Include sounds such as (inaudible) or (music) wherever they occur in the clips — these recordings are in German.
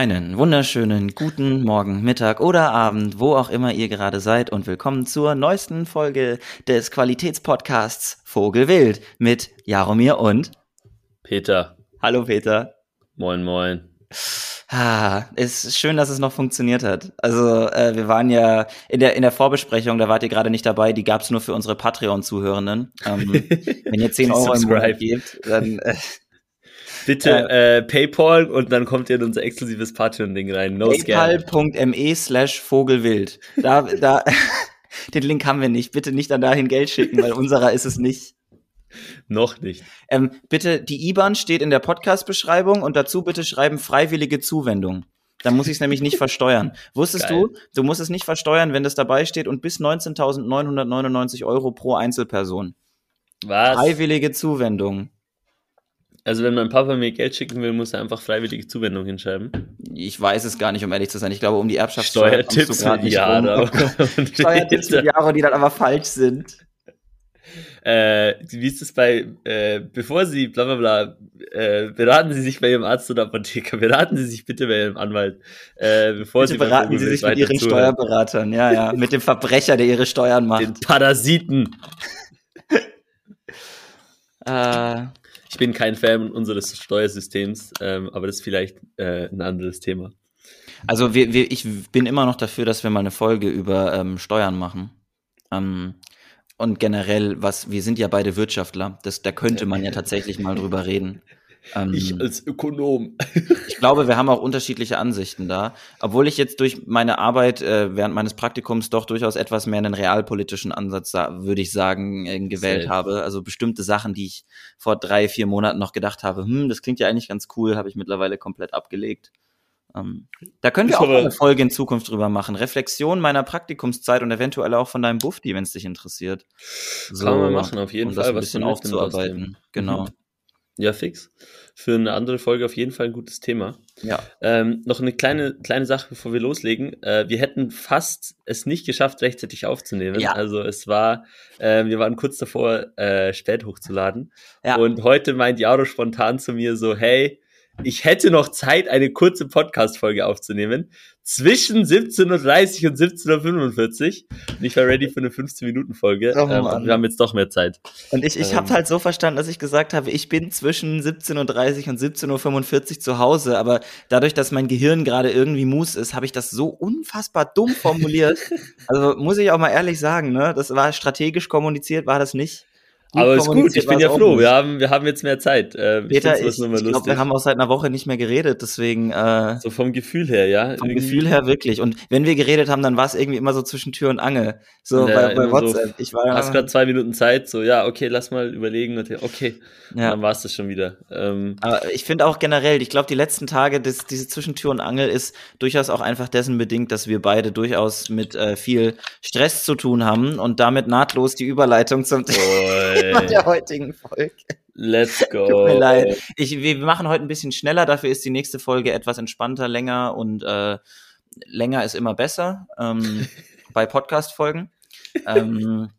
Einen wunderschönen guten Morgen, Mittag oder Abend, wo auch immer ihr gerade seid und willkommen zur neuesten Folge des Qualitätspodcasts Vogelwild mit Jaromir und Peter. Hallo Peter. Moin, moin. Ah, es ist schön, dass es noch funktioniert hat. Also äh, wir waren ja in der in der Vorbesprechung, da wart ihr gerade nicht dabei, die gab's nur für unsere Patreon-Zuhörenden. Ähm, (laughs) wenn ihr 10 Euro im Monat gebt, dann äh, Bitte äh, äh, PayPal und dann kommt ihr in unser exklusives Patreon-Ding rein. No PayPal.me slash Vogelwild. Da, da, (laughs) den Link haben wir nicht. Bitte nicht dann dahin Geld schicken, weil unserer ist es nicht. Noch nicht. Ähm, bitte, die IBAN steht in der Podcast-Beschreibung und dazu bitte schreiben freiwillige Zuwendung. Dann muss ich es nämlich nicht versteuern. Wusstest Geil. du, du musst es nicht versteuern, wenn das dabei steht und bis 19.999 Euro pro Einzelperson. Was? Freiwillige Zuwendung. Also wenn mein Papa mir Geld schicken will, muss er einfach freiwillige Zuwendung hinschreiben. Ich weiß es gar nicht, um ehrlich zu sein. Ich glaube, um die Erbschaftssteuer Steuertipps mit Jahre. (laughs) (laughs) Steuertipps mit Jahre, die dann aber falsch sind. Äh, wie ist es bei, äh, bevor Sie bla bla bla, äh, beraten Sie sich bei Ihrem Arzt oder Apotheker, beraten Sie sich bitte bei Ihrem Anwalt. Äh, bevor bitte Sie beraten Sie sich mit Ihren zuhören. Steuerberatern, ja, ja, mit dem Verbrecher, der Ihre Steuern macht. Den Parasiten. äh, ich bin kein Fan unseres Steuersystems, ähm, aber das ist vielleicht äh, ein anderes Thema. Also wir, wir, ich bin immer noch dafür, dass wir mal eine Folge über ähm, Steuern machen. Ähm, und generell, was, wir sind ja beide Wirtschaftler, das, da könnte man ja tatsächlich mal drüber reden. Ähm, ich als Ökonom. ich glaube, wir haben auch unterschiedliche Ansichten da. Obwohl ich jetzt durch meine Arbeit äh, während meines Praktikums doch durchaus etwas mehr einen realpolitischen Ansatz, würde ich sagen, äh, gewählt Selbst. habe. Also bestimmte Sachen, die ich vor drei, vier Monaten noch gedacht habe, hm, das klingt ja eigentlich ganz cool, habe ich mittlerweile komplett abgelegt. Ähm, da können wir ich auch eine Folge in Zukunft drüber machen. Reflexion meiner Praktikumszeit und eventuell auch von deinem Buffdi, wenn es dich interessiert. So, Kann man machen, auf jeden um Fall. Das ein bisschen aufzuarbeiten. Genau. Mhm. Ja, fix. Für eine andere Folge auf jeden Fall ein gutes Thema. Ja. Ähm, noch eine kleine, kleine Sache, bevor wir loslegen. Äh, wir hätten fast es nicht geschafft, rechtzeitig aufzunehmen. Ja. Also es war, äh, wir waren kurz davor, äh, spät hochzuladen. Ja. Und heute meint Jaro spontan zu mir so, hey, ich hätte noch Zeit, eine kurze Podcast-Folge aufzunehmen. Zwischen 17.30 und 17.45 und ich war ready für eine 15-Minuten-Folge. Oh, ähm, wir haben jetzt doch mehr Zeit. Und ich, ich ähm, habe halt so verstanden, dass ich gesagt habe, ich bin zwischen 17.30 und 17.45 Uhr zu Hause, aber dadurch, dass mein Gehirn gerade irgendwie mus ist, habe ich das so unfassbar dumm formuliert. (laughs) also muss ich auch mal ehrlich sagen, ne? Das war strategisch kommuniziert, war das nicht. Aber ist gut, ich bin ja froh. Wir haben, wir haben jetzt mehr Zeit. Äh, Peter, ich, ich, ich glaube, wir haben auch seit einer Woche nicht mehr geredet, deswegen. Äh, so vom Gefühl her, ja. Vom irgendwie. Gefühl her wirklich. Und wenn wir geredet haben, dann war es irgendwie immer so zwischen Tür und Angel. So ja, bei, bei WhatsApp. So, ich war. Hast gerade zwei Minuten Zeit, so ja, okay, lass mal überlegen. Okay, ja. dann war es das schon wieder. Ähm, Aber ich finde auch generell, ich glaube, die letzten Tage, das, diese zwischen Tür und Angel ist durchaus auch einfach dessen bedingt, dass wir beide durchaus mit äh, viel Stress zu tun haben und damit nahtlos die Überleitung zum Thema der heutigen Folge. Let's go. (laughs) Tut mir leid. Ich, wir machen heute ein bisschen schneller, dafür ist die nächste Folge etwas entspannter, länger und äh, länger ist immer besser ähm, (laughs) bei Podcast-Folgen. Ähm,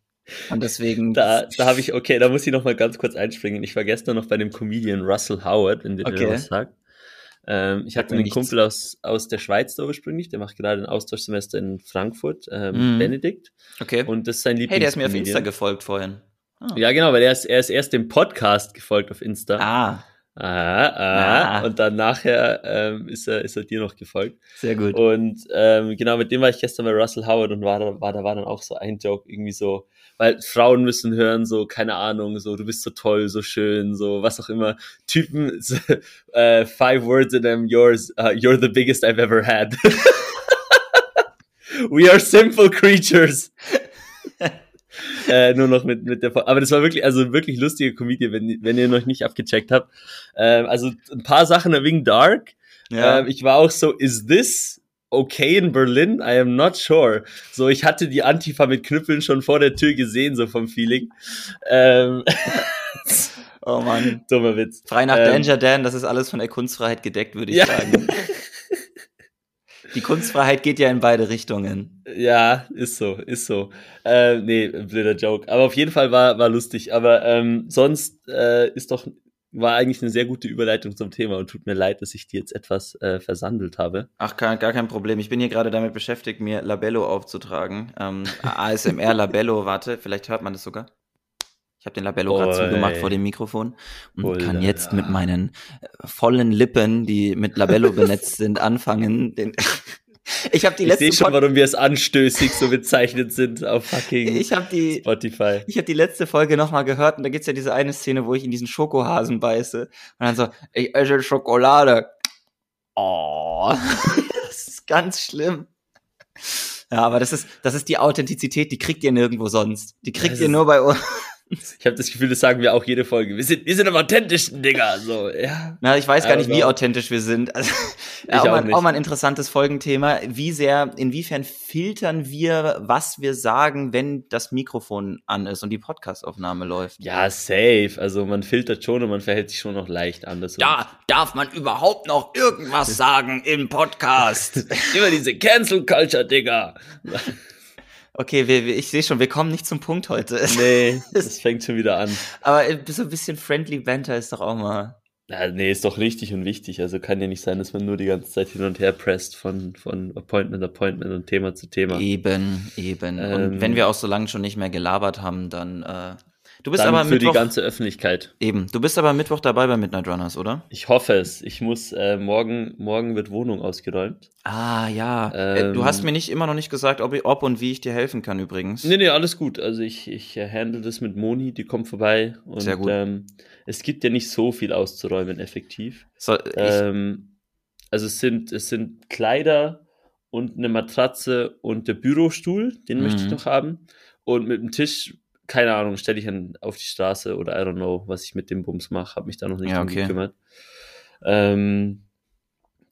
und deswegen. Da, da habe ich, okay, da muss ich noch mal ganz kurz einspringen. Ich war gestern noch bei dem Comedian Russell Howard, wenn der okay. was sagt. Ähm, ich hatte einen nichts. Kumpel aus, aus der Schweiz da ursprünglich, der macht gerade ein Austauschsemester in Frankfurt, ähm, mm. Benedikt. Okay. Und das ist sein Lieblings Hey, der ist mir auf Insta gefolgt vorhin. Oh. Ja, genau, weil er ist, er ist erst dem Podcast gefolgt auf Insta. Ah. Ah, ah, ah. Und dann nachher ähm, ist, er, ist er dir noch gefolgt. Sehr gut. Und ähm, genau, mit dem war ich gestern bei Russell Howard und war da, war, da war dann auch so ein Joke, irgendwie so, weil Frauen müssen hören, so, keine Ahnung, so, du bist so toll, so schön, so, was auch immer. Typen, so, uh, (laughs) five words in them, yours, uh, you're the biggest I've ever had. (laughs) We are simple creatures. (laughs) äh, nur noch mit, mit der, aber das war wirklich, also wirklich lustige Komödie, wenn, wenn ihr noch nicht abgecheckt habt. Ähm, also ein paar Sachen wegen Dark. Ja. Ähm, ich war auch so, is this okay in Berlin? I am not sure. So, ich hatte die Antifa mit Knüppeln schon vor der Tür gesehen, so vom Feeling. Ähm, oh Mann. (laughs) Dummer Witz. Frei nach ähm, Danger Dan, das ist alles von der Kunstfreiheit gedeckt, würde ich ja. sagen. (laughs) Die Kunstfreiheit geht ja in beide Richtungen. Ja, ist so, ist so. Äh, nee, blöder Joke. Aber auf jeden Fall war, war lustig. Aber ähm, sonst äh, ist doch war eigentlich eine sehr gute Überleitung zum Thema und tut mir leid, dass ich die jetzt etwas äh, versandelt habe. Ach, gar, gar kein Problem. Ich bin hier gerade damit beschäftigt, mir Labello aufzutragen. Ähm, ASMR Labello, warte, vielleicht hört man das sogar. Ich habe den Labello gerade zugemacht vor dem Mikrofon und Boy, kann jetzt ja. mit meinen äh, vollen Lippen, die mit Labello (laughs) benetzt sind, anfangen, den (laughs) ich habe die letzte Ich sehe schon, warum wir es anstößig so bezeichnet sind auf fucking ich hab die, Spotify. Ich habe die letzte Folge nochmal gehört und da gibt's ja diese eine Szene, wo ich in diesen Schokohasen beiße und dann so, ich esse Schokolade. Oh, (laughs) das ist ganz schlimm. Ja, aber das ist, das ist die Authentizität, die kriegt ihr nirgendwo sonst. Die kriegt das ihr nur bei uns. Ich habe das Gefühl, das sagen wir auch jede Folge. Wir sind, wir sind am authentischsten, Digga. So, ja. Na, ich weiß gar nicht, wie authentisch wir sind. (laughs) Also, ja, auch, auch, mal, auch, mal, ein interessantes Folgenthema. Wie sehr, inwiefern filtern wir, was wir sagen, wenn das Mikrofon an ist und die Podcastaufnahme läuft? Ja, safe. Also man filtert schon und man verhält sich schon noch leicht anders. Da darf man überhaupt noch irgendwas sagen im Podcast. (laughs) Immer diese Cancel Culture, Digga. (laughs) Okay, wir, ich sehe schon, wir kommen nicht zum Punkt heute. (laughs) Nee, es fängt schon wieder an. Aber äh, so ein bisschen Friendly Banter ist doch auch mal. Ja, nee, ist doch richtig und wichtig. Also kann ja nicht sein, dass man nur die ganze Zeit hin und her presst von, von Appointment, Appointment und Thema zu Thema. Eben, eben. Ähm, und wenn wir auch so lange schon nicht mehr gelabert haben, dann äh, Du bist Dann aber für Mittwoch, die ganze Öffentlichkeit. Eben. Du bist aber Mittwoch dabei bei Midnight Runners, oder? Ich hoffe es. Ich muss äh, morgen morgen wird Wohnung ausgeräumt. Ah ja. Ähm, du hast mir nicht immer noch nicht gesagt, ob, ob und wie ich dir helfen kann übrigens. Nee, nee, alles gut. Also ich ich äh, handle das mit Moni, die kommt vorbei und Sehr gut. Ähm, es gibt ja nicht so viel auszuräumen effektiv. So, ähm, also es sind es sind Kleider und eine Matratze und der Bürostuhl, den mhm. möchte ich mhm. noch haben und mit dem Tisch keine Ahnung, stelle ich ihn auf die Straße oder I don't know, was ich mit dem Bums mache, habe mich da noch nicht ja, okay. gekümmert. Ähm,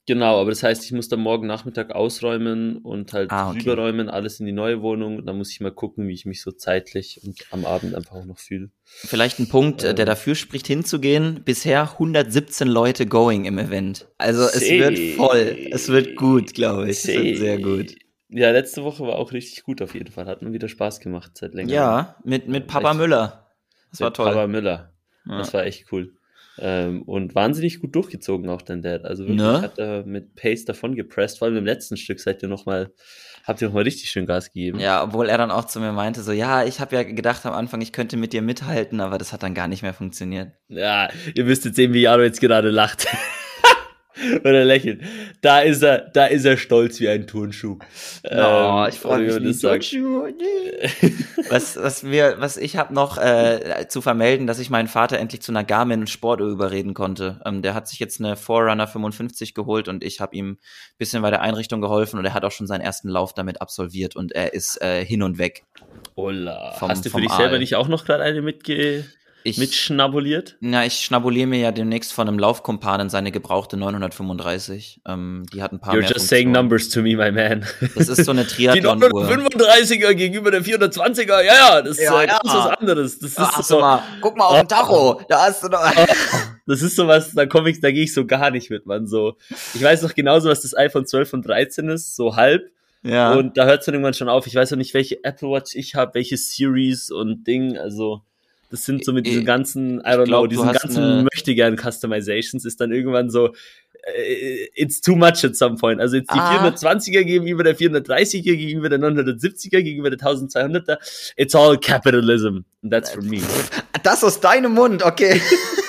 genau, aber das heißt, ich muss dann morgen Nachmittag ausräumen und halt ah, okay. überräumen, alles in die neue Wohnung. Da muss ich mal gucken, wie ich mich so zeitlich und am Abend einfach auch noch fühle. Vielleicht ein Punkt, ähm, der dafür spricht, hinzugehen. Bisher 117 Leute going im Event. Also es wird voll. Es wird gut, glaube ich. Es wird sehr gut. Ja, letzte Woche war auch richtig gut auf jeden Fall. Hat mir wieder Spaß gemacht seit längerem. Ja, mit, mit Papa echt, Müller. Das war toll. Papa Müller. Ja. Das war echt cool. Ähm, und wahnsinnig gut durchgezogen auch dein Dad. Also wirklich ne? hat er mit Pace davon gepresst. Vor allem im letzten Stück seid ihr noch mal, habt ihr noch mal richtig schön Gas gegeben. Ja, obwohl er dann auch zu mir meinte, so, ja, ich habe ja gedacht am Anfang, ich könnte mit dir mithalten, aber das hat dann gar nicht mehr funktioniert. Ja, ihr müsstet sehen, wie Jaro jetzt gerade lacht. (laughs) (laughs) Und er lächelt. Da ist er, da ist er stolz wie ein Turnschuh. Oh, ähm, ich freue mich wie Turnschuh. (laughs) was, was wir, was ich habe noch äh, zu vermelden, dass ich meinen Vater endlich zu einer Garmin Sportuhr überreden konnte. Ähm, der hat sich jetzt eine Forerunner 55 geholt und ich habe ihm bisschen bei der Einrichtung geholfen und er hat auch schon seinen ersten Lauf damit absolviert und er ist äh, hin und weg. Ola. Hast du für dich Aal. selber nicht auch noch gerade eine mitge ich, mitschnabuliert? Na, ich schnabuliere mir ja demnächst von einem Laufkumpanen seine gebrauchte 935. Ähm, die hat ein paar You're just saying numbers to me, my man. Das ist so eine (laughs) Triathlon Die 935er gegenüber der 420er, ja, ja, das, ja, ist, ja. das ist was anderes. Das ist so, mal, guck mal auf den Tacho, da hast du noch... Das ist sowas, da komme ich, da gehe ich so gar nicht mit, man. So, ich weiß noch genauso, was das iPhone 12 und 13 ist, so halb. Ja. Und da hört es dann irgendwann schon auf. Ich weiß noch nicht, welche Apple Watch ich habe, welche Series und Ding. Also das sind so mit diesen ganzen, I don't glaub, know, diesen ganzen möchte gern Customizations ist dann irgendwann so, äh, it's too much at some point. Also jetzt die ah. 420er gegenüber der 430er, gegenüber der 970er, gegenüber der 1200er. It's all capitalism. And that's for me. (laughs) Das aus deinem Mund, okay.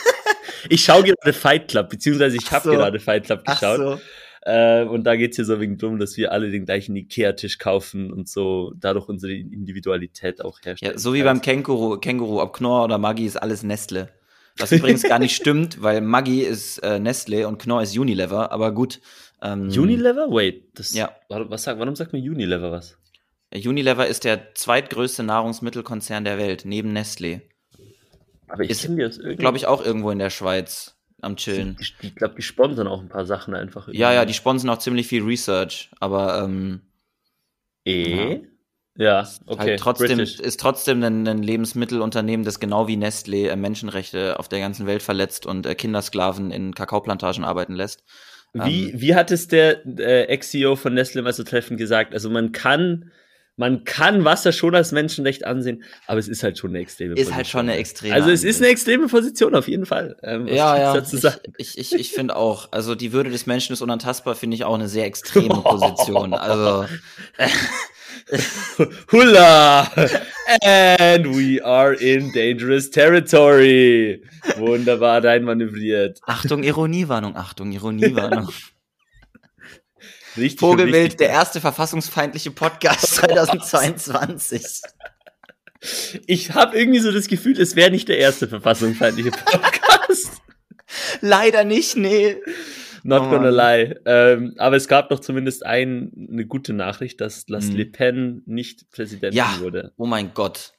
(laughs) ich schaue gerade Fight Club, beziehungsweise ich habe so. gerade Fight Club geschaut. So. Äh, und da geht's hier so wegen drum, dass wir alle den gleichen Ikea-Tisch kaufen und so dadurch unsere Individualität auch herstellen. Ja, so wie beim Känguru, Känguru, ob Knorr oder Maggi ist alles Nestle. Was übrigens gar nicht stimmt, weil Maggi ist äh, Nestle und Knorr ist Unilever, aber gut. Ähm, Unilever? Wait, das, ja. was sagt, warum sagt man Unilever was? Unilever ist der zweitgrößte Nahrungsmittelkonzern der Welt, neben Nestle. Aber ich ist, glaube ich, auch irgendwo in der Schweiz am Chillen. Ich, ich glaube, die sponsern auch ein paar Sachen einfach. Irgendwie. Ja, ja, die sponsern auch ziemlich viel Research, aber ähm, eh? Ja, halt okay. Halt trotzdem, ist trotzdem ein, ein, Lebensmittelunternehmen, das genau wie Nestlé äh, Menschenrechte auf der ganzen Welt verletzt und äh, Kindersklaven in Kakaoplantagen arbeiten lässt. Wie, ähm, wie hat es der äh, Ex-CEO von Nestlé mal so treffend gesagt? Also man kann man kann Wasser schon als Menschenrecht ansehen, aber es ist halt schon eine extreme ist Position. Ist halt schon eine extreme. Also es ist eine extreme Position auf jeden Fall. Ähm, ja, ja. Ich, ich, ich, ich finde auch. Also die Würde des Menschen ist unantastbar, finde ich auch eine sehr extreme (laughs) Position. Also (laughs) Hula! And we are in dangerous territory. Wunderbar dein manövriert. Achtung, Ironiewarnung, Achtung, Ironiewarnung. (laughs) Richtig Vogelwild, der erste verfassungsfeindliche Podcast (laughs) 2022. Ich habe irgendwie so das Gefühl, es wäre nicht der erste verfassungsfeindliche (laughs) Podcast. Leider nicht, nee. Not oh, gonna lie. Ähm, aber es gab doch zumindest ein, eine gute Nachricht, dass Las hm. Le Pen nicht Präsidentin ja. wurde. Oh mein Gott.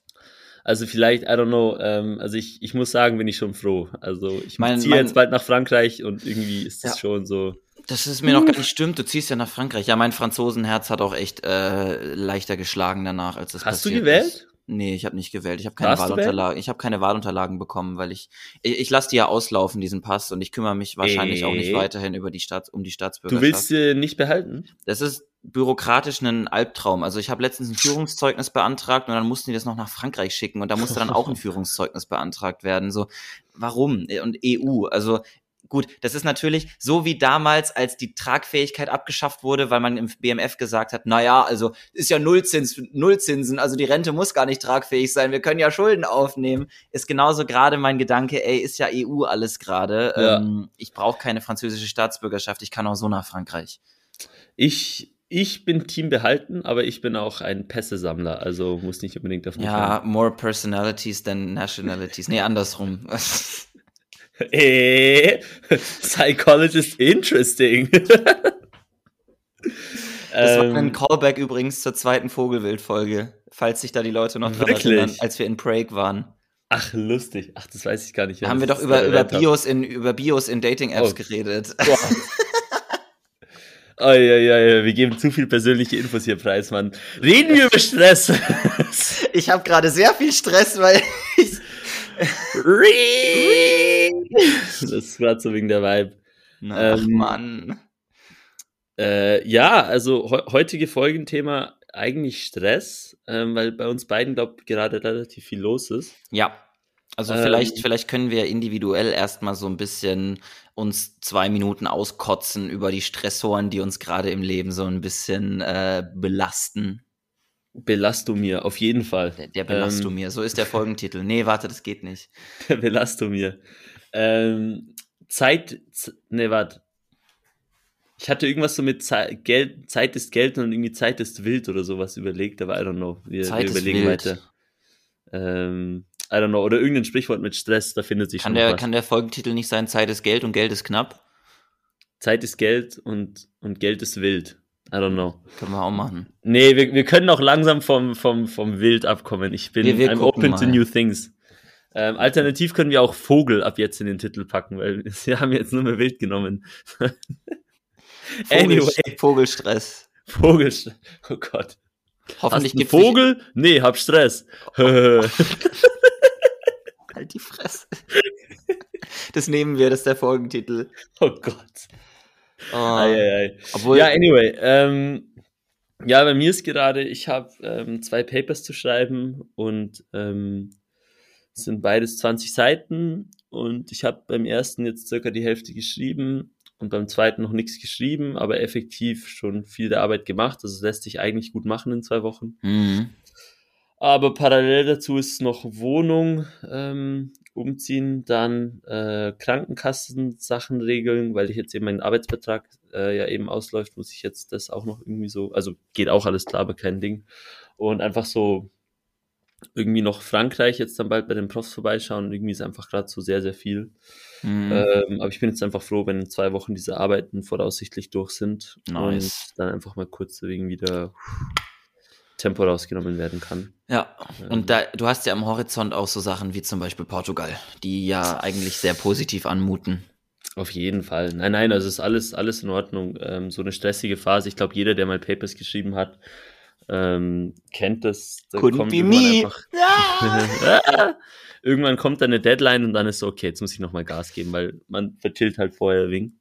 Also vielleicht, I don't know, ähm, also ich, ich muss sagen, bin ich schon froh. Also ich mein, ziehe mein, jetzt bald nach Frankreich und irgendwie ist es ja. schon so. Das ist mir noch gar nicht stimmt. Du ziehst ja nach Frankreich. Ja, mein Franzosenherz hat auch echt äh, leichter geschlagen danach, als es Hast du gewählt? Ist. Nee, ich habe nicht gewählt. Ich habe keine Warst Wahlunterlagen. Ich habe keine Wahlunterlagen bekommen, weil ich ich, ich lasse die ja auslaufen diesen Pass und ich kümmere mich wahrscheinlich äh, auch nicht weiterhin über die Staats um die Staatsbürgerschaft. Du willst sie nicht behalten? Das ist bürokratisch ein Albtraum. Also ich habe letztens ein Führungszeugnis beantragt und dann mussten die das noch nach Frankreich schicken und da musste dann auch ein (laughs) Führungszeugnis beantragt werden. So, warum? Und EU, also Gut, das ist natürlich so wie damals, als die Tragfähigkeit abgeschafft wurde, weil man im BMF gesagt hat, na ja, also ist ja Nullzins, Nullzinsen, also die Rente muss gar nicht tragfähig sein, wir können ja Schulden aufnehmen. Ist genauso gerade mein Gedanke, ey, ist ja EU alles gerade. Ja. Ähm, ich brauche keine französische Staatsbürgerschaft, ich kann auch so nach Frankreich. Ich ich bin Team behalten, aber ich bin auch ein Pässe-Sammler, also muss nicht unbedingt auf mich Ja, hören. more personalities than nationalities. Nee, andersrum. (laughs) (laughs) Eh, (laughs) Psychologist interesting. (laughs) Das war ein ähm. Callback übrigens zur zweiten Vogelwild-Folge, falls sich da die Leute noch dran erinnern, als wir in Prague waren. Ach, lustig. Ach, das weiß ich gar nicht. Da haben wir doch über, über, Bios in, über Bios in Dating-Apps oh. geredet. Boah. Oh, ja, ja, ja, wir geben zu viel persönliche Infos hier preis, Mann. Reden wir über Stress. ich habe gerade sehr viel Stress, weil (laughs) ich, (laughs) das war so wegen der Vibe. Ach, ähm, Mann. Äh, ja, also he heutige Folgenthema eigentlich Stress, ähm, weil bei uns beiden, glaube ich, gerade relativ viel los ist. Ja. Also ähm, vielleicht, vielleicht können wir individuell erstmal so ein bisschen uns zwei Minuten auskotzen über die Stressoren, die uns gerade im Leben so ein bisschen äh, belasten. Belastomir, auf jeden Fall. Der, der Belastomir, ähm, so ist der (laughs) Folgentitel. Nee, warte, das geht nicht. Der Belastomir. Ähm, Zeit, nee, warte. Ich hatte irgendwas so mit Zeit, Geld, Zeit ist Geld und irgendwie Zeit ist wild oder sowas überlegt, aber I don't know. Wir, Zeit wir überlegen ist wild. weiter. Ähm, I don't know. Oder irgendein Sprichwort mit Stress, da findet sich kann schon der, was. Kann der Folgentitel nicht sein, Zeit ist Geld und Geld ist knapp? Zeit ist Geld und, und Geld ist wild. I don't know. Können wir auch machen. Nee, wir, wir können auch langsam vom, vom, vom Wild abkommen. Ich bin wir, wir I'm open mal. to new things. Ähm, alternativ können wir auch Vogel ab jetzt in den Titel packen, weil (laughs) wir haben jetzt nur mehr Wild genommen. (laughs) Vogel, anyway. Vogelstress. Vogelstress. Oh Gott. Hoffentlich gibt Vogel? Nee, hab Stress. (laughs) halt die Fresse. Das nehmen wir, das ist der Folgentitel. Oh Gott. Oh, ei, ei, ei. Obwohl, ja, anyway. Ähm, ja, bei mir ist gerade, ich habe ähm, zwei Papers zu schreiben und ähm, sind beides 20 Seiten und ich habe beim ersten jetzt circa die Hälfte geschrieben und beim zweiten noch nichts geschrieben, aber effektiv schon viel der Arbeit gemacht. Also es lässt sich eigentlich gut machen in zwei Wochen. Mhm. Aber parallel dazu ist noch Wohnung ähm, umziehen, dann äh, Krankenkassensachen regeln, weil ich jetzt eben meinen Arbeitsvertrag äh, ja eben ausläuft, muss ich jetzt das auch noch irgendwie so, also geht auch alles klar, aber kein Ding. Und einfach so irgendwie noch Frankreich jetzt dann bald bei den Profs vorbeischauen. Irgendwie ist einfach gerade so sehr, sehr viel. Mhm. Ähm, aber ich bin jetzt einfach froh, wenn in zwei Wochen diese Arbeiten voraussichtlich durch sind nice. und dann einfach mal kurz wegen wieder Tempo rausgenommen werden kann. Ja, und ähm. da, du hast ja am Horizont auch so Sachen wie zum Beispiel Portugal, die ja eigentlich sehr positiv anmuten. Auf jeden Fall. Nein, nein, also ist alles, alles in Ordnung. Ähm, so eine stressige Phase. Ich glaube, jeder, der mal Papers geschrieben hat, ähm, kennt das. Da Couldn't be me. Einfach, (laughs) irgendwann kommt dann eine Deadline und dann ist so, okay, jetzt muss ich nochmal Gas geben, weil man vertillt halt vorher wegen.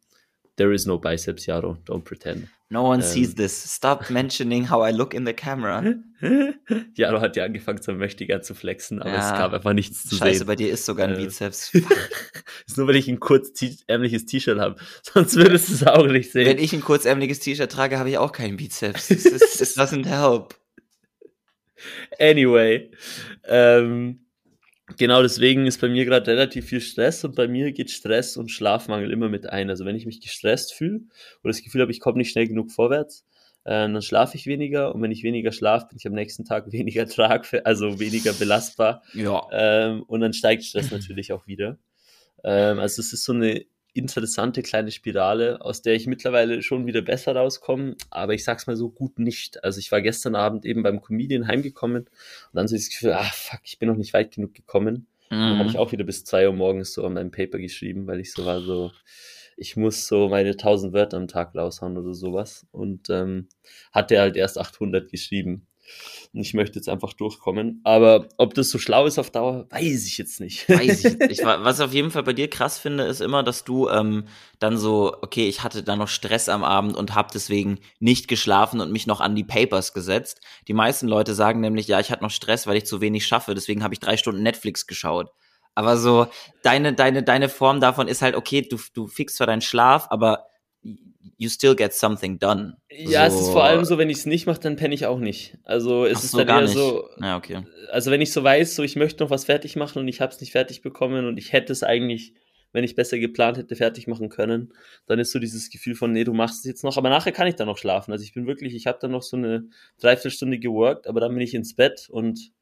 There is no biceps, Jaro. Don't pretend. No one ähm. sees this. Stop mentioning how I look in the camera. (laughs) Jaro hat ja angefangen, so mächtiger zu flexen, aber ja. es gab einfach nichts zu Scheiße, sehen. Scheiße, bei dir ist sogar ein äh. Bizeps. (laughs) ist nur, weil ich ein kurzärmliches T-Shirt habe. (laughs) Sonst würdest du es auch nicht sehen. Wenn ich ein kurzärmliches T-Shirt trage, habe ich auch keinen Bizeps. It doesn't help. Anyway. Ähm, Genau deswegen ist bei mir gerade relativ viel Stress und bei mir geht Stress und Schlafmangel immer mit ein. Also wenn ich mich gestresst fühle oder das Gefühl habe, ich komme nicht schnell genug vorwärts, äh, dann schlafe ich weniger und wenn ich weniger schlafe, bin ich am nächsten Tag (laughs) weniger trag, also weniger belastbar. Ja. Ähm, und dann steigt Stress natürlich auch wieder. Ähm, also es ist so eine interessante kleine Spirale, aus der ich mittlerweile schon wieder besser rauskomme, aber ich sag's mal so gut nicht. Also ich war gestern Abend eben beim Comedian heimgekommen und dann so das Gefühl, ah fuck, ich bin noch nicht weit genug gekommen. Mhm. Dann habe ich auch wieder bis zwei Uhr morgens so an meinem Paper geschrieben, weil ich so war so, ich muss so meine 1000 Wörter am Tag raushauen oder sowas und ähm, hatte halt erst 800 geschrieben. Und ich möchte jetzt einfach durchkommen. Aber ob das so schlau ist auf Dauer, weiß ich jetzt nicht. Weiß ich nicht. (laughs) Was ich auf jeden Fall bei dir krass finde, ist immer, dass du ähm, dann so, okay, ich hatte da noch Stress am Abend und habe deswegen nicht geschlafen und mich noch an die Papers gesetzt. Die meisten Leute sagen nämlich, ja, ich hatte noch Stress, weil ich zu wenig schaffe, deswegen habe ich drei Stunden Netflix geschaut. Aber so, deine, deine, deine Form davon ist halt, okay, du, du fixst zwar deinen Schlaf, aber you still get something done. Ja, so. es ist vor allem so, wenn ich es nicht mache, dann penne ich auch nicht. Also es Ach ist so, dann eher nicht. so. Ja, okay. Also wenn ich so weiß, so ich möchte noch was fertig machen und ich habe es nicht fertig bekommen und ich hätte es eigentlich, wenn ich besser geplant hätte, fertig machen können, dann ist so dieses Gefühl von, nee, du machst es jetzt noch, aber nachher kann ich dann noch schlafen. Also ich bin wirklich, ich habe dann noch so eine Dreiviertelstunde geworkt, aber dann bin ich ins Bett und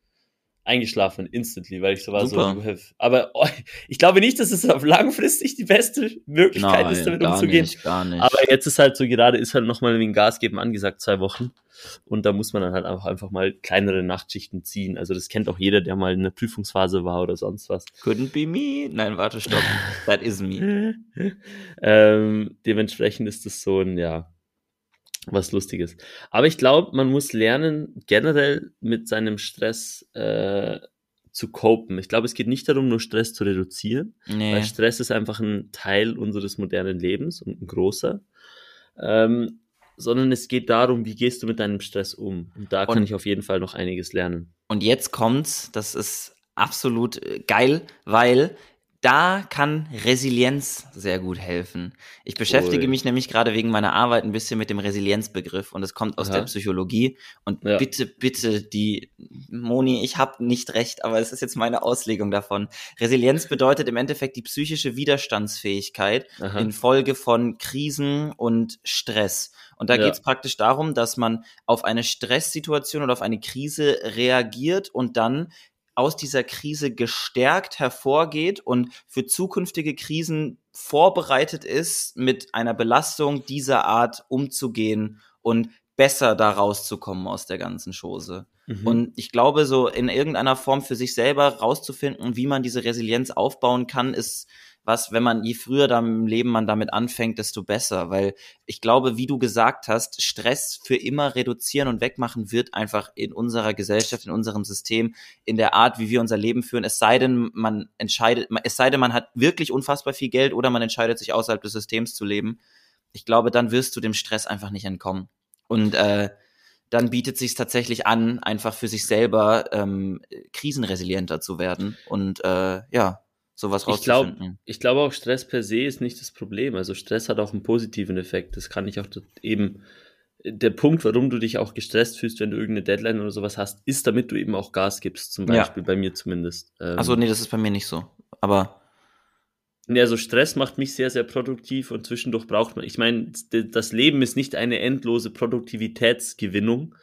eingeschlafen, instantly, weil ich so war Super. so, aber oh, (laughs) ich glaube nicht, dass es auf langfristig die beste Möglichkeit Nein, ist, damit umzugehen. Nicht, gar nicht. Aber jetzt ist halt so, gerade ist halt nochmal wegen Gas geben angesagt, zwei Wochen. Und da muss man dann halt auch einfach mal kleinere Nachtschichten ziehen. Also das kennt auch jeder, der mal in der Prüfungsphase war oder sonst was. Couldn't be me. Nein, warte, stopp. (laughs) That is me. ähm, dementsprechend ist das so ein, ja, was Lustiges. Aber ich glaube, man muss lernen, generell mit seinem Stress äh, zu copen. Ich glaube, es geht nicht darum, nur Stress zu reduzieren, nee. weil Stress ist einfach ein Teil unseres modernen Lebens und ein großer. Ähm, sondern es geht darum, wie gehst du mit deinem Stress um. Und da kann und, ich auf jeden Fall noch einiges lernen. Und jetzt kommt's, das ist absolut äh, geil, weil da kann Resilienz sehr gut helfen. Ich beschäftige cool. mich nämlich gerade wegen meiner Arbeit ein bisschen mit dem Resilienzbegriff und es kommt aus Aha. der Psychologie. Und ja. bitte, bitte, die Moni, ich habe nicht recht, aber es ist jetzt meine Auslegung davon. Resilienz bedeutet im Endeffekt die psychische Widerstandsfähigkeit Aha. infolge von Krisen und Stress. Und da ja. geht es praktisch darum, dass man auf eine Stresssituation oder auf eine Krise reagiert und dann aus dieser Krise gestärkt hervorgeht und für zukünftige Krisen vorbereitet ist, mit einer Belastung dieser Art umzugehen und besser da rauszukommen aus der ganzen Chose. Mhm. Und ich glaube, so in irgendeiner Form für sich selber rauszufinden, wie man diese Resilienz aufbauen kann, ist was, wenn man, je früher da im Leben man damit anfängt, desto besser. Weil ich glaube, wie du gesagt hast, Stress für immer reduzieren und wegmachen wird einfach in unserer Gesellschaft, in unserem System, in der Art, wie wir unser Leben führen. Es sei denn, man entscheidet, es sei denn, man hat wirklich unfassbar viel Geld oder man entscheidet sich außerhalb des Systems zu leben. Ich glaube, dann wirst du dem Stress einfach nicht entkommen. Und äh, dann bietet sich tatsächlich an, einfach für sich selber ähm, krisenresilienter zu werden. Und äh, ja, sowas rauszufinden. Ich glaube glaub auch, Stress per se ist nicht das Problem. Also Stress hat auch einen positiven Effekt. Das kann ich auch eben. Der Punkt, warum du dich auch gestresst fühlst, wenn du irgendeine Deadline oder sowas hast, ist, damit du eben auch Gas gibst, zum Beispiel ja. bei mir zumindest. Ähm, Achso, nee, das ist bei mir nicht so. Aber. Ja, also Stress macht mich sehr, sehr produktiv und zwischendurch braucht man, ich meine, das Leben ist nicht eine endlose Produktivitätsgewinnung,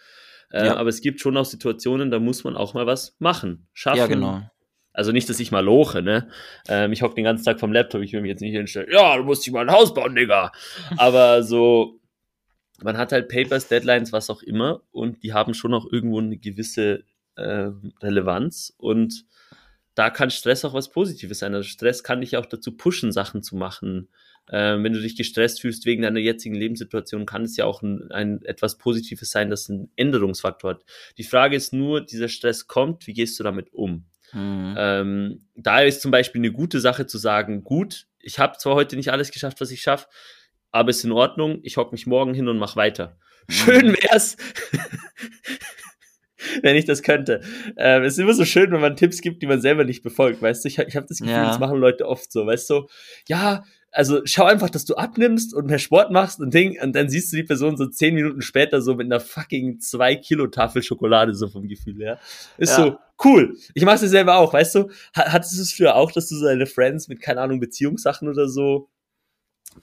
äh, ja. aber es gibt schon auch Situationen, da muss man auch mal was machen, schaffen, ja, genau. Also nicht, dass ich mal loche, ne? Ähm, ich hocke den ganzen Tag vom Laptop, ich will mich jetzt nicht hinstellen, ja, du musst dich mal ein Haus bauen, Digga. (laughs) Aber so, man hat halt Papers, Deadlines, was auch immer, und die haben schon auch irgendwo eine gewisse äh, Relevanz. Und da kann Stress auch was Positives sein. Also Stress kann dich auch dazu pushen, Sachen zu machen. Ähm, wenn du dich gestresst fühlst wegen deiner jetzigen Lebenssituation, kann es ja auch ein, ein etwas Positives sein, das einen Änderungsfaktor hat. Die Frage ist nur, dieser Stress kommt, wie gehst du damit um? Mhm. Ähm, da ist zum Beispiel eine gute Sache zu sagen, gut, ich habe zwar heute nicht alles geschafft, was ich schaffe, aber ist in Ordnung, ich hock mich morgen hin und mach weiter. Mhm. Schön wär's, (laughs) wenn ich das könnte. Ähm, es ist immer so schön, wenn man Tipps gibt, die man selber nicht befolgt, weißt du? Ich, ich habe das Gefühl, ja. das machen Leute oft so, weißt du? Ja, also schau einfach, dass du abnimmst und mehr Sport machst und Ding, und dann siehst du die Person so zehn Minuten später so mit einer fucking zwei Kilo Tafel Schokolade, so vom Gefühl her. Ist ja. so, cool. Ich mach's dir selber auch, weißt du? Hattest du es früher auch, dass du so deine Friends mit, keine Ahnung, Beziehungssachen oder so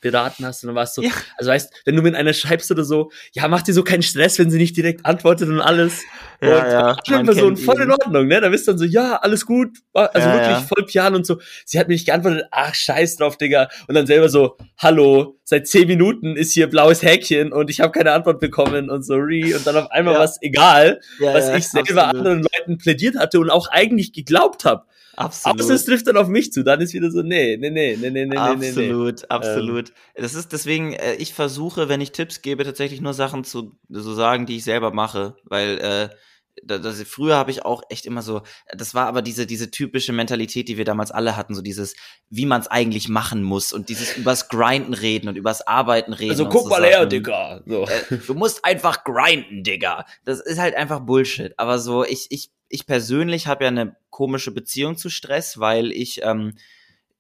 beraten hast und dann warst du, ja. also weißt, wenn du mit einer schreibst oder so, ja, mach dir so keinen Stress, wenn sie nicht direkt antwortet und alles. Ja, und ja, andere Person voll in Ordnung, ne? Da bist du dann so, ja, alles gut, also ja, wirklich ja. voll pian und so. Sie hat mir nicht geantwortet, ach, scheiß drauf, Digga. Und dann selber so, hallo, seit zehn Minuten ist hier blaues Häkchen und ich habe keine Antwort bekommen und so, re, und dann auf einmal ja. was egal, was ich selber absolut. anderen Leuten plädiert hatte und auch eigentlich geglaubt habe. Absolut. Außer es trifft dann auf mich zu, dann ist wieder so, nee, nee, nee, nee, nee, nee, Absolut, nee. absolut. Ähm. Das ist deswegen, äh, ich versuche, wenn ich Tipps gebe, tatsächlich nur Sachen zu so sagen, die ich selber mache, weil äh, das, früher habe ich auch echt immer so, das war aber diese, diese typische Mentalität, die wir damals alle hatten, so dieses, wie man es eigentlich machen muss und dieses übers Grinden reden und übers Arbeiten reden. Also guck so mal her, Digga. So. Äh, du musst einfach grinden, Digga. Das ist halt einfach Bullshit. Aber so, ich, ich ich persönlich habe ja eine komische Beziehung zu Stress, weil ich, ähm,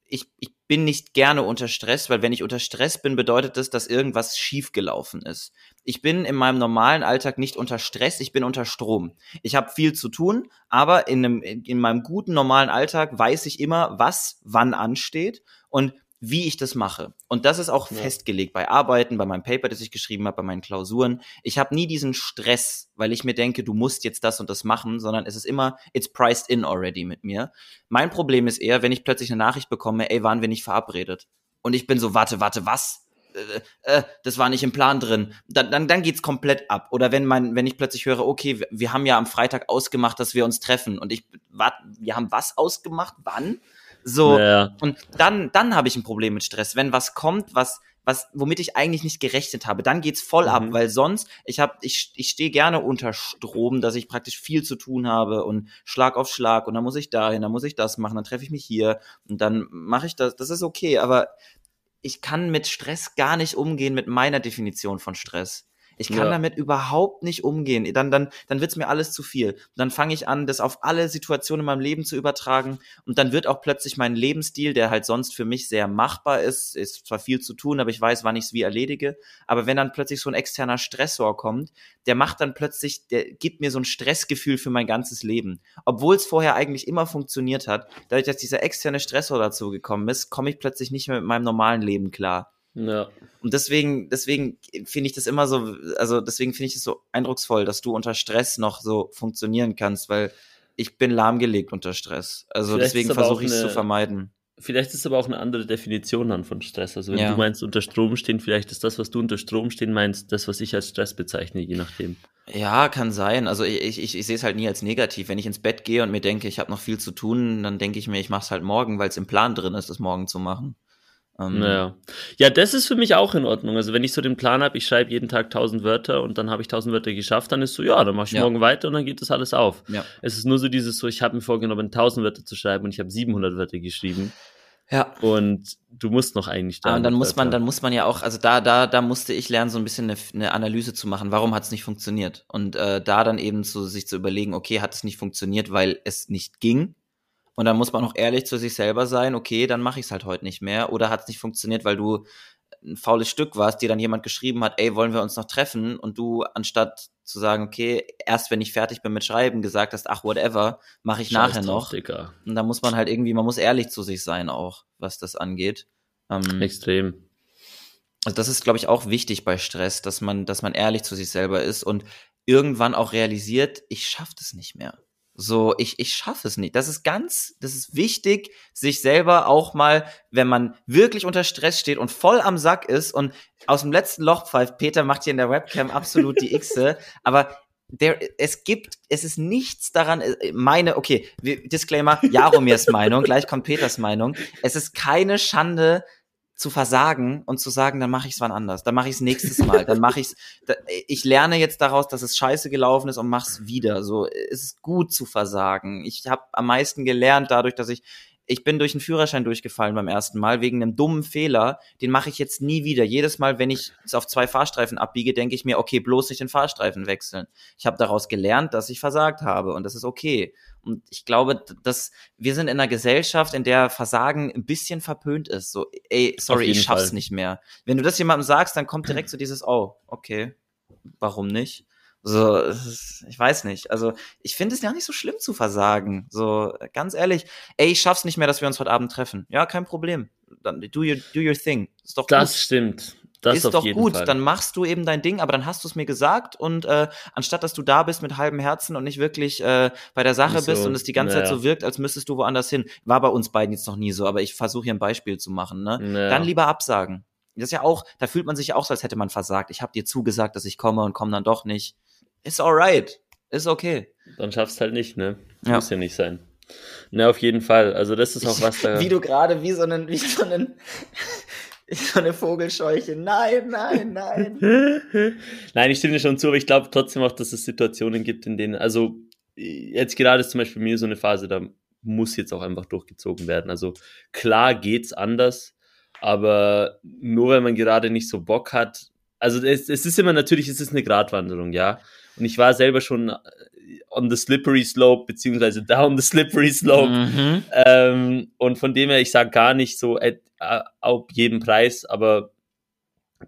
ich, ich bin nicht gerne unter Stress, weil wenn ich unter Stress bin, bedeutet das, dass irgendwas schiefgelaufen ist. Ich bin in meinem normalen Alltag nicht unter Stress, ich bin unter Strom. Ich habe viel zu tun, aber in, einem, in meinem guten normalen Alltag weiß ich immer, was wann ansteht und wie ich das mache. Und das ist auch ja. festgelegt bei Arbeiten, bei meinem Paper, das ich geschrieben habe, bei meinen Klausuren. Ich habe nie diesen Stress, weil ich mir denke, du musst jetzt das und das machen, sondern es ist immer, it's priced in already mit mir. Mein Problem ist eher, wenn ich plötzlich eine Nachricht bekomme, ey, waren wir nicht verabredet? Und ich bin so, warte, warte, was? Äh, äh, das war nicht im Plan drin. Dann, dann, dann geht's komplett ab. Oder wenn man, wenn ich plötzlich höre, okay, wir, wir haben ja am Freitag ausgemacht, dass wir uns treffen. Und ich, wat, wir haben was ausgemacht? Wann? So, ja. und dann, dann habe ich ein Problem mit Stress. Wenn was kommt, was, was, womit ich eigentlich nicht gerechnet habe, dann geht's voll mhm. ab, weil sonst, ich habe, ich, ich stehe gerne unter Strom, dass ich praktisch viel zu tun habe und Schlag auf Schlag und dann muss ich dahin, dann muss ich das machen, dann treffe ich mich hier und dann mache ich das. Das ist okay, aber ich kann mit Stress gar nicht umgehen mit meiner Definition von Stress. Ich kann ja. damit überhaupt nicht umgehen. Dann, dann, dann wird's mir alles zu viel. dann fange ich an, das auf alle Situationen in meinem Leben zu übertragen. Und dann wird auch plötzlich mein Lebensstil, der halt sonst für mich sehr machbar ist, ist zwar viel zu tun, aber ich weiß, wann ich es wie erledige. Aber wenn dann plötzlich so ein externer Stressor kommt, der macht dann plötzlich, der gibt mir so ein Stressgefühl für mein ganzes Leben. Obwohl es vorher eigentlich immer funktioniert hat, dadurch, dass dieser externe Stressor dazu gekommen ist, komme ich plötzlich nicht mehr mit meinem normalen Leben klar. Ja. Und deswegen, deswegen finde ich das immer so, also deswegen finde ich es so eindrucksvoll, dass du unter Stress noch so funktionieren kannst, weil ich bin lahmgelegt unter Stress. Also Vielleicht deswegen versuche ich es zu vermeiden. Vielleicht ist aber auch eine andere Definition dann von Stress. Also wenn ja. du meinst unter Strom stehen, vielleicht ist das, was du unter Strom stehen meinst, das, was ich als Stress bezeichne, je nachdem. Ja, kann sein. Also ich, ich, ich, ich sehe es halt nie als negativ. Wenn ich ins Bett gehe und mir denke, ich habe noch viel zu tun, dann denke ich mir, ich mache es halt morgen, weil es im Plan drin ist, das morgen zu machen. Ähm, ja. ja, das ist für mich auch in Ordnung. Also wenn ich so den Plan habe, ich schreibe jeden Tag 1000 Wörter und dann habe ich 1000 Wörter geschafft, dann ist so, ja, dann mache ich ja. morgen weiter und dann geht das alles auf. Ja. Es ist nur so dieses so, ich habe mir vorgenommen, 1000 Wörter zu schreiben und ich habe 700 Wörter geschrieben. Ja. Und du musst noch eigentlich da. und dann muss man, dann muss man ja auch, also da, da, da musste ich lernen, so ein bisschen eine, eine Analyse zu machen. Warum hat es nicht funktioniert? Und äh, da dann eben so sich zu überlegen, okay, hat es nicht funktioniert, weil es nicht ging? Und dann muss man auch ehrlich zu sich selber sein, okay, dann mache ich es halt heute nicht mehr. Oder hat es nicht funktioniert, weil du ein faules Stück warst, dir dann jemand geschrieben hat, ey, wollen wir uns noch treffen? Und du, anstatt zu sagen, okay, erst wenn ich fertig bin mit Schreiben, gesagt hast, ach, whatever, mache ich Scheiß nachher noch. Dicker. Und da muss man halt irgendwie, man muss ehrlich zu sich sein auch, was das angeht. Ähm, Extrem. Also das ist, glaube ich, auch wichtig bei Stress, dass man, dass man ehrlich zu sich selber ist und irgendwann auch realisiert, ich schaffe das nicht mehr. So, ich, ich schaffe es nicht. Das ist ganz, das ist wichtig, sich selber auch mal, wenn man wirklich unter Stress steht und voll am Sack ist und aus dem letzten Loch pfeift, Peter macht hier in der Webcam absolut die Xe, (laughs) aber der, es gibt, es ist nichts daran, äh, meine, okay, Disclaimer, Jaromirs Meinung, gleich kommt Peters Meinung. Es ist keine Schande, zu versagen und zu sagen, dann mache ich es wann anders, dann mache ich es nächstes Mal, dann mache ich es. (laughs) Ich lerne jetzt daraus, dass es scheiße gelaufen ist und mach's wieder. So es ist gut zu versagen. Ich habe am meisten gelernt dadurch, dass ich ich bin durch einen Führerschein durchgefallen beim ersten Mal wegen einem dummen Fehler. Den mache ich jetzt nie wieder. Jedes Mal, wenn ich es auf zwei Fahrstreifen abbiege, denke ich mir, okay, bloß nicht den Fahrstreifen wechseln. Ich habe daraus gelernt, dass ich versagt habe und das ist okay. Und ich glaube, dass wir sind in einer Gesellschaft, in der Versagen ein bisschen verpönt ist. So, ey, sorry, ich schaff's Fall. nicht mehr. Wenn du das jemandem sagst, dann kommt direkt (clears throat) so dieses, oh, okay, warum nicht? So, ist, ich weiß nicht. Also, ich finde es ja nicht so schlimm zu versagen. So, ganz ehrlich, ey, ich schaff's nicht mehr, dass wir uns heute Abend treffen. Ja, kein Problem. Dann do your, do your thing. Ist doch Das gut. stimmt. Das ist doch gut, Fall. dann machst du eben dein Ding, aber dann hast du es mir gesagt und äh, anstatt dass du da bist mit halbem Herzen und nicht wirklich äh, bei der Sache so, bist und es die ganze naja. Zeit so wirkt, als müsstest du woanders hin, war bei uns beiden jetzt noch nie so, aber ich versuche hier ein Beispiel zu machen, ne? Naja. Dann lieber absagen. Das ist ja auch, da fühlt man sich ja auch so, als hätte man versagt. Ich habe dir zugesagt, dass ich komme und komme dann doch nicht ist alright. Ist okay. Dann schaffst halt nicht, ne? Ja. Muss ja nicht sein. Ne, auf jeden Fall. Also das ist auch was da. (laughs) wie du gerade wie so einen, wie so einen, (laughs) so eine Vogelscheuche. Nein, nein, nein. (laughs) nein, ich stimme dir schon zu, aber ich glaube trotzdem auch, dass es Situationen gibt, in denen, also jetzt gerade ist zum Beispiel bei mir so eine Phase, da muss jetzt auch einfach durchgezogen werden. Also klar geht's anders, aber nur weil man gerade nicht so Bock hat, also es, es ist immer natürlich, es ist eine Gratwanderung, ja. Und ich war selber schon on the slippery slope, beziehungsweise (laughs) down the slippery slope. Mhm. Ähm, und von dem her, ich sage gar nicht so uh, auf jeden Preis, aber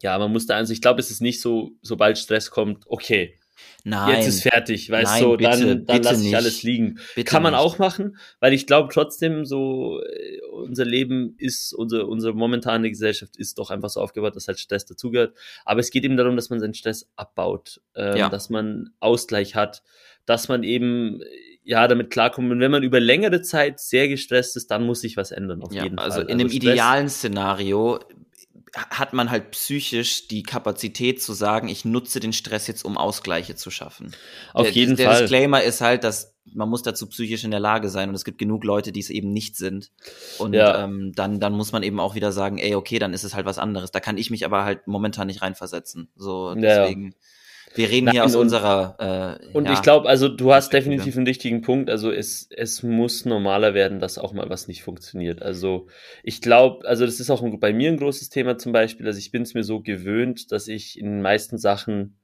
ja, man muss da, also ich glaube, es ist nicht so, sobald Stress kommt, okay, Nein. Jetzt ist fertig, weißt Nein, du, dann, dann lasse ich alles liegen. Bitte Kann man nicht. auch machen, weil ich glaube trotzdem so, äh, unser Leben ist, unsere, unsere momentane Gesellschaft ist doch einfach so aufgebaut, dass halt Stress dazugehört. Aber es geht eben darum, dass man seinen Stress abbaut, ähm, ja. dass man Ausgleich hat, dass man eben ja, damit klarkommt. Und wenn man über längere Zeit sehr gestresst ist, dann muss sich was ändern, auf ja, jeden also Fall. Also in einem Stress, idealen Szenario hat man halt psychisch die Kapazität zu sagen, ich nutze den Stress jetzt, um Ausgleiche zu schaffen. Auf der, jeden der Fall. Der Disclaimer ist halt, dass man muss dazu psychisch in der Lage sein und es gibt genug Leute, die es eben nicht sind. Und ja. ähm, dann, dann muss man eben auch wieder sagen, ey, okay, dann ist es halt was anderes. Da kann ich mich aber halt momentan nicht reinversetzen. So, deswegen. Ja. Wir reden Nein, hier aus und, unserer. Äh, und ja, ich glaube, also du hast definitiv einen richtigen Punkt. Also es, es muss normaler werden, dass auch mal was nicht funktioniert. Also ich glaube, also das ist auch bei mir ein großes Thema zum Beispiel. Also ich bin es mir so gewöhnt, dass ich in den meisten Sachen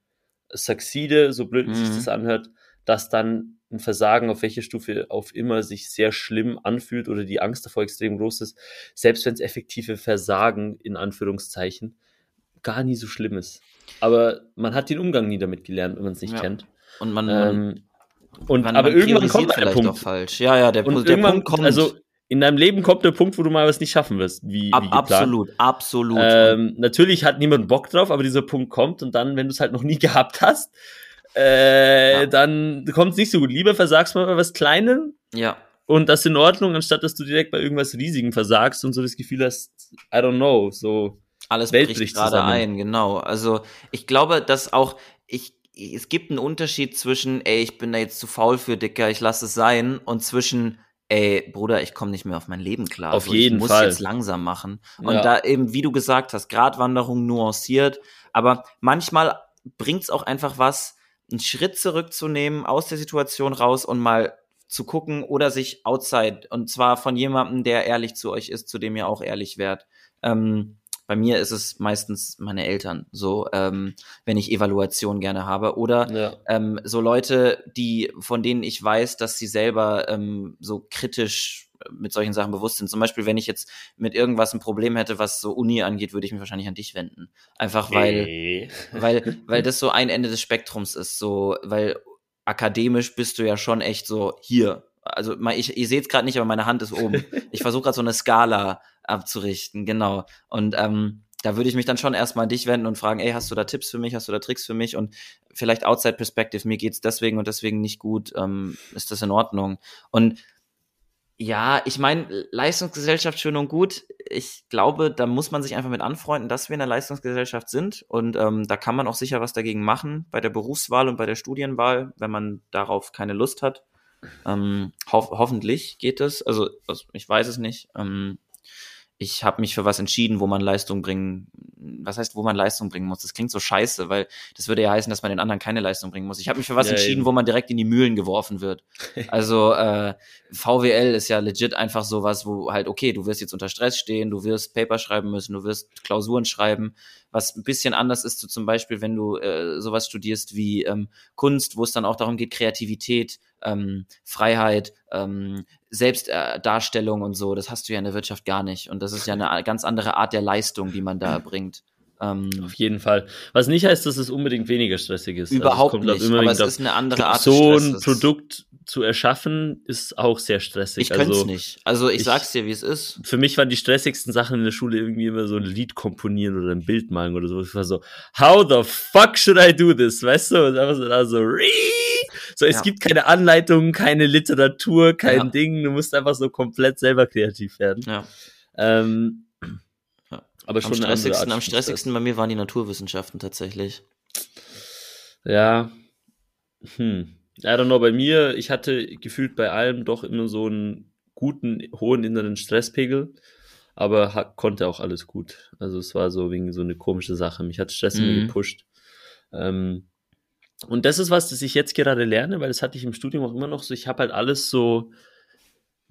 succeede, so blöd mhm. sich das anhört, dass dann ein Versagen auf welcher Stufe auf immer sich sehr schlimm anfühlt oder die Angst davor extrem groß ist, selbst wenn es effektive Versagen in Anführungszeichen gar nie so schlimm ist. Aber man hat den Umgang nie damit gelernt, wenn man es nicht ja. kennt. Und man, ähm, und man, aber man irgendwann kommt der Punkt. falsch. Ja, ja, der, und der Punkt kommt. Also in deinem Leben kommt der Punkt, wo du mal was nicht schaffen wirst, wie, Ab, wie. Absolut, absolut. Ähm, natürlich hat niemand Bock drauf, aber dieser Punkt kommt und dann, wenn du es halt noch nie (laughs) gehabt hast, äh, ja. dann kommt es nicht so gut. Lieber versagst mal bei was Kleinem. Ja. Und das in Ordnung, anstatt dass du direkt bei irgendwas Riesigem versagst und so das Gefühl hast, I don't know, so alles Welt bricht gerade ein, genau. Also ich glaube, dass auch ich es gibt einen Unterschied zwischen, ey, ich bin da jetzt zu faul für Dicker, ich lasse es sein, und zwischen, ey, Bruder, ich komme nicht mehr auf mein Leben klar. Auf also, jeden ich muss Fall. jetzt langsam machen. Und ja. da eben, wie du gesagt hast, Gratwanderung nuanciert, aber manchmal bringt es auch einfach was, einen Schritt zurückzunehmen, aus der Situation raus und mal zu gucken oder sich outside, und zwar von jemandem, der ehrlich zu euch ist, zu dem ihr auch ehrlich wärt. Ähm, bei mir ist es meistens meine Eltern, so ähm, wenn ich Evaluation gerne habe. Oder ja. ähm, so Leute, die, von denen ich weiß, dass sie selber ähm, so kritisch mit solchen Sachen bewusst sind. Zum Beispiel, wenn ich jetzt mit irgendwas ein Problem hätte, was so Uni angeht, würde ich mich wahrscheinlich an dich wenden. Einfach weil, hey. weil, (laughs) weil das so ein Ende des Spektrums ist. So, weil akademisch bist du ja schon echt so hier. Also ich, ihr seht es gerade nicht, aber meine Hand ist oben. Ich versuche gerade so eine Skala abzurichten, genau. Und ähm, da würde ich mich dann schon erstmal an dich wenden und fragen, ey, hast du da Tipps für mich, hast du da Tricks für mich und vielleicht Outside Perspective, mir geht's deswegen und deswegen nicht gut, ähm, ist das in Ordnung? Und ja, ich meine, Leistungsgesellschaft schön und gut. Ich glaube, da muss man sich einfach mit anfreunden, dass wir in der Leistungsgesellschaft sind. Und ähm, da kann man auch sicher was dagegen machen bei der Berufswahl und bei der Studienwahl, wenn man darauf keine Lust hat. Ähm, ho hoffentlich geht es. Also, also, ich weiß es nicht. Ähm, ich habe mich für was entschieden, wo man Leistung bringen, was heißt, wo man Leistung bringen muss. Das klingt so scheiße, weil das würde ja heißen, dass man den anderen keine Leistung bringen muss. Ich habe mich für was ja, entschieden, eben. wo man direkt in die Mühlen geworfen wird. (laughs) Also äh, VWL ist ja legit einfach sowas, wo halt, okay, du wirst jetzt unter Stress stehen, du wirst Paper schreiben müssen, du wirst Klausuren schreiben, was ein bisschen anders ist, so zum Beispiel, wenn du äh, sowas studierst wie ähm, Kunst, wo es dann auch darum geht, Kreativität, ähm, Freiheit, ähm, Selbstdarstellung und so, das hast du ja in der Wirtschaft gar nicht. Und das ist ja eine ganz andere Art der Leistung, die man da (clears throat) bringt. Ähm, Auf jeden Fall. Was nicht heißt, dass es unbedingt weniger stressig ist. Also überhaupt also nicht, aber es ist eine andere Art So ein Produkt zu erschaffen, ist auch sehr stressig. Ich könnte es nicht. Also ich, ich, sag's dir, wie es ist. Für mich waren die stressigsten Sachen in der Schule irgendwie immer so ein Lied komponieren oder ein Bild malen oder so. Ich war so, how the fuck should I do this? Weißt du? Und einfach so, da so, so es ja. gibt keine Anleitung, keine Literatur, kein ja. Ding. Du musst einfach so komplett selber kreativ werden. Ja. Ähm, aber schon am stressigsten, am stressigsten bei mir waren die Naturwissenschaften tatsächlich. Ja. Hm. I don't know, bei mir, ich hatte gefühlt bei allem doch immer so einen guten, hohen inneren Stresspegel, aber konnte auch alles gut. Also es war so wegen so eine komische Sache. Mich hat Stress mhm. immer gepusht. Ähm, und das ist was, das ich jetzt gerade lerne, weil das hatte ich im Studium auch immer noch so. Ich habe halt alles so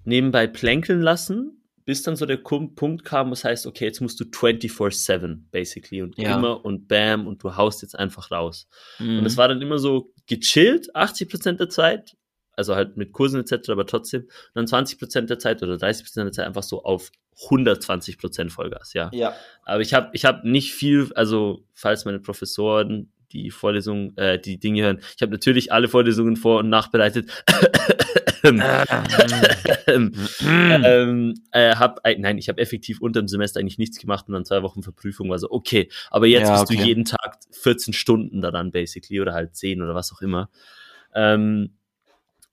nebenbei plänkeln lassen bis dann so der Punkt kam, was heißt, okay, jetzt musst du 24-7 basically und ja. immer und bam und du haust jetzt einfach raus. Mhm. Und es war dann immer so gechillt, 80% der Zeit, also halt mit Kursen etc., aber trotzdem, und dann 20% der Zeit oder 30% der Zeit einfach so auf 120% Vollgas, ja. Ja. Aber ich habe ich hab nicht viel, also falls meine Professoren die Vorlesung, äh, die Dinge hören. Ich habe natürlich alle Vorlesungen vor- und nachbereitet. ähm, äh, hab, äh, nein, ich habe effektiv unter dem Semester eigentlich nichts gemacht und dann zwei Wochen Verprüfung war so, okay, aber jetzt ja, bist okay. du jeden Tag 14 Stunden daran, basically, oder halt 10 oder was auch immer. Ähm,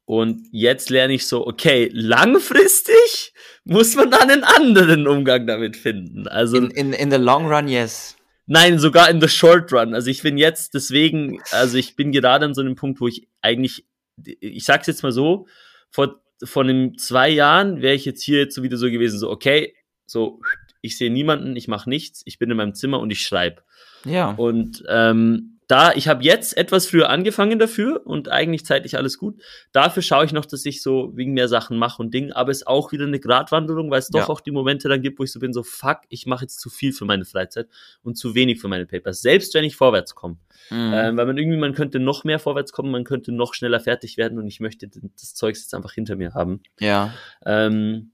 und jetzt lerne ich so, okay, langfristig muss man dann einen anderen Umgang damit finden. Also in, in, in the long run, yes. Nein, sogar in the short run. Also ich bin jetzt deswegen, also ich bin gerade an so einem Punkt, wo ich eigentlich, ich sag's jetzt mal so, vor, vor einem zwei Jahren wäre ich jetzt hier jetzt so wieder so gewesen, so okay, so ich sehe niemanden, ich mache nichts, ich bin in meinem Zimmer und ich schreibe. Ja. Und ähm, da, ich habe jetzt etwas früher angefangen dafür und eigentlich zeitlich alles gut. Dafür schaue ich noch, dass ich so wegen mehr Sachen mache und Ding, aber es ist auch wieder eine Gratwanderung, weil es doch ja. auch die Momente dann gibt, wo ich so bin, so fuck, ich mache jetzt zu viel für meine Freizeit und zu wenig für meine Papers, selbst wenn ich vorwärts komme. Mhm. Ähm, weil man irgendwie, man könnte noch mehr vorwärts kommen, man könnte noch schneller fertig werden und ich möchte das Zeugs jetzt einfach hinter mir haben. Ja. Ähm,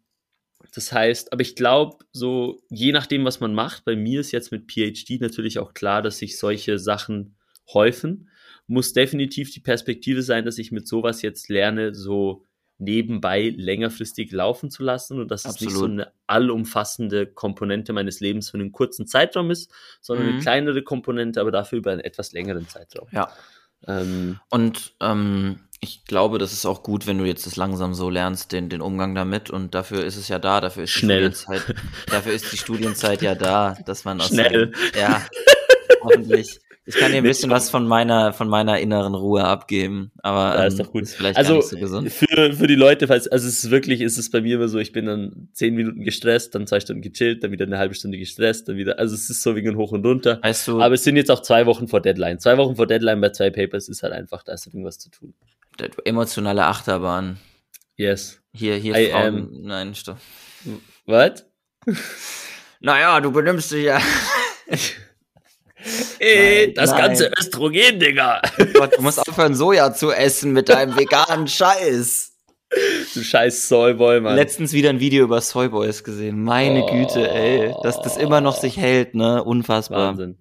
das heißt, aber ich glaube, so je nachdem, was man macht, bei mir ist jetzt mit PhD natürlich auch klar, dass sich solche Sachen häufen, muss definitiv die Perspektive sein, dass ich mit sowas jetzt lerne, so nebenbei längerfristig laufen zu lassen und dass Absolut. es nicht so eine allumfassende Komponente meines Lebens für einen kurzen Zeitraum ist, sondern mhm. eine kleinere Komponente, aber dafür über einen etwas längeren Zeitraum. Ja. Ähm, und ähm, ich glaube, das ist auch gut, wenn du jetzt das langsam so lernst, den, den Umgang damit. Und dafür ist es ja da, dafür ist Schnell. die Studienzeit, dafür ist die Studienzeit ja da, dass man aus Schnell. Seinem, ja, (laughs) hoffentlich ich kann dir ein bisschen was von meiner, von meiner inneren Ruhe abgeben, aber ja, ist ähm, doch gut. Ist vielleicht also, so gesund. Für, für die Leute, falls, also es ist wirklich, ist es bei mir immer so, ich bin dann zehn Minuten gestresst, dann zwei Stunden gechillt, dann wieder eine halbe Stunde gestresst, dann wieder, also es ist so wie ein Hoch und Runter. Weißt du, aber es sind jetzt auch zwei Wochen vor Deadline. Zwei Wochen vor Deadline bei zwei Papers ist halt einfach, da ist irgendwas zu tun. Emotionale Achterbahn. Yes. Hier, hier I Frauen, am, nein, stopp. Was? (laughs) naja, du benimmst dich ja. (laughs) Ey, nein, das nein. ganze Östrogen, Digga. Oh Gott, du musst (laughs) aufhören, Soja zu essen mit deinem veganen Scheiß. Du scheiß Soyboy, Mann. Letztens wieder ein Video über Soyboys gesehen. Meine oh. Güte, ey. Dass das immer noch sich hält, ne? Unfassbar. Wahnsinn.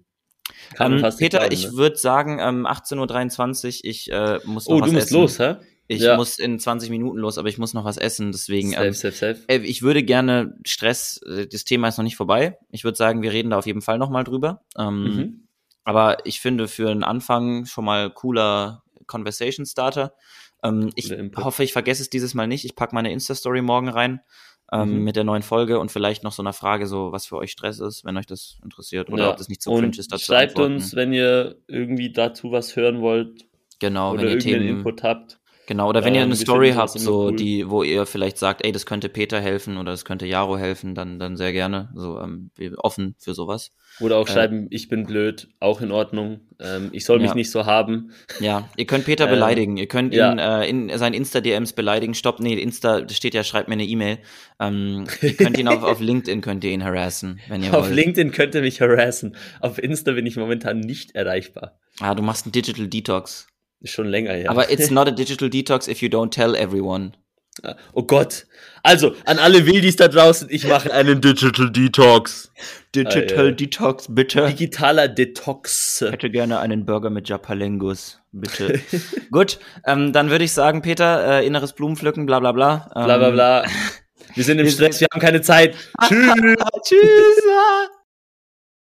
Ähm, Peter, glauben, ich ne? würde sagen, ähm, 18.23 Uhr, ich äh, muss noch oh, was essen. Oh, du musst essen. los, hä? Ich ja. muss in 20 Minuten los, aber ich muss noch was essen, deswegen. Safe, ähm, safe, safe. Äh, ich würde gerne Stress, äh, das Thema ist noch nicht vorbei. Ich würde sagen, wir reden da auf jeden Fall nochmal drüber. Ähm, mhm. Aber ich finde für einen Anfang schon mal cooler Conversation Starter. Ähm, ich hoffe, ich vergesse es dieses Mal nicht. Ich packe meine Insta-Story morgen rein ähm, mhm. mit der neuen Folge und vielleicht noch so einer Frage, so was für euch Stress ist, wenn euch das interessiert oder ja. ob das nicht so cringe ist dazu. Schreibt uns, wenn ihr irgendwie dazu was hören wollt. Genau, oder wenn ihr Themen Input habt. Genau, oder wenn ähm, ihr eine Story habt, so cool. die, wo ihr vielleicht sagt, ey, das könnte Peter helfen oder das könnte Jaro helfen, dann, dann sehr gerne. So, ähm, offen für sowas. Oder auch äh, schreiben, ich bin blöd, auch in Ordnung. Ähm, ich soll mich ja. nicht so haben. Ja, ihr könnt Peter ähm, beleidigen. Ihr könnt ihn ja. äh, in sein Insta-DMs beleidigen. Stopp, nee, Insta steht ja, schreibt mir eine E-Mail. Ähm, ihr könnt ihn (laughs) auf, auf LinkedIn könnt ihr ihn harassen, wenn ihr Auf wollt. LinkedIn könnt ihr mich harassen. Auf Insta bin ich momentan nicht erreichbar. Ah, du machst einen Digital Detox. Schon länger, ja. Aber it's (laughs) not a digital detox if you don't tell everyone. Oh Gott. Also, an alle Wildis da draußen, ich mache einen Digital Detox. Digital ah, ja. Detox, bitte. Digitaler Detox. Ich hätte gerne einen Burger mit Japalengus, bitte. (laughs) Gut, ähm, dann würde ich sagen, Peter, äh, inneres Blumenpflücken, bla bla bla. Ähm, bla bla bla. Wir sind im Stress, wir haben keine Zeit. (laughs) Tschüss. Tschüss.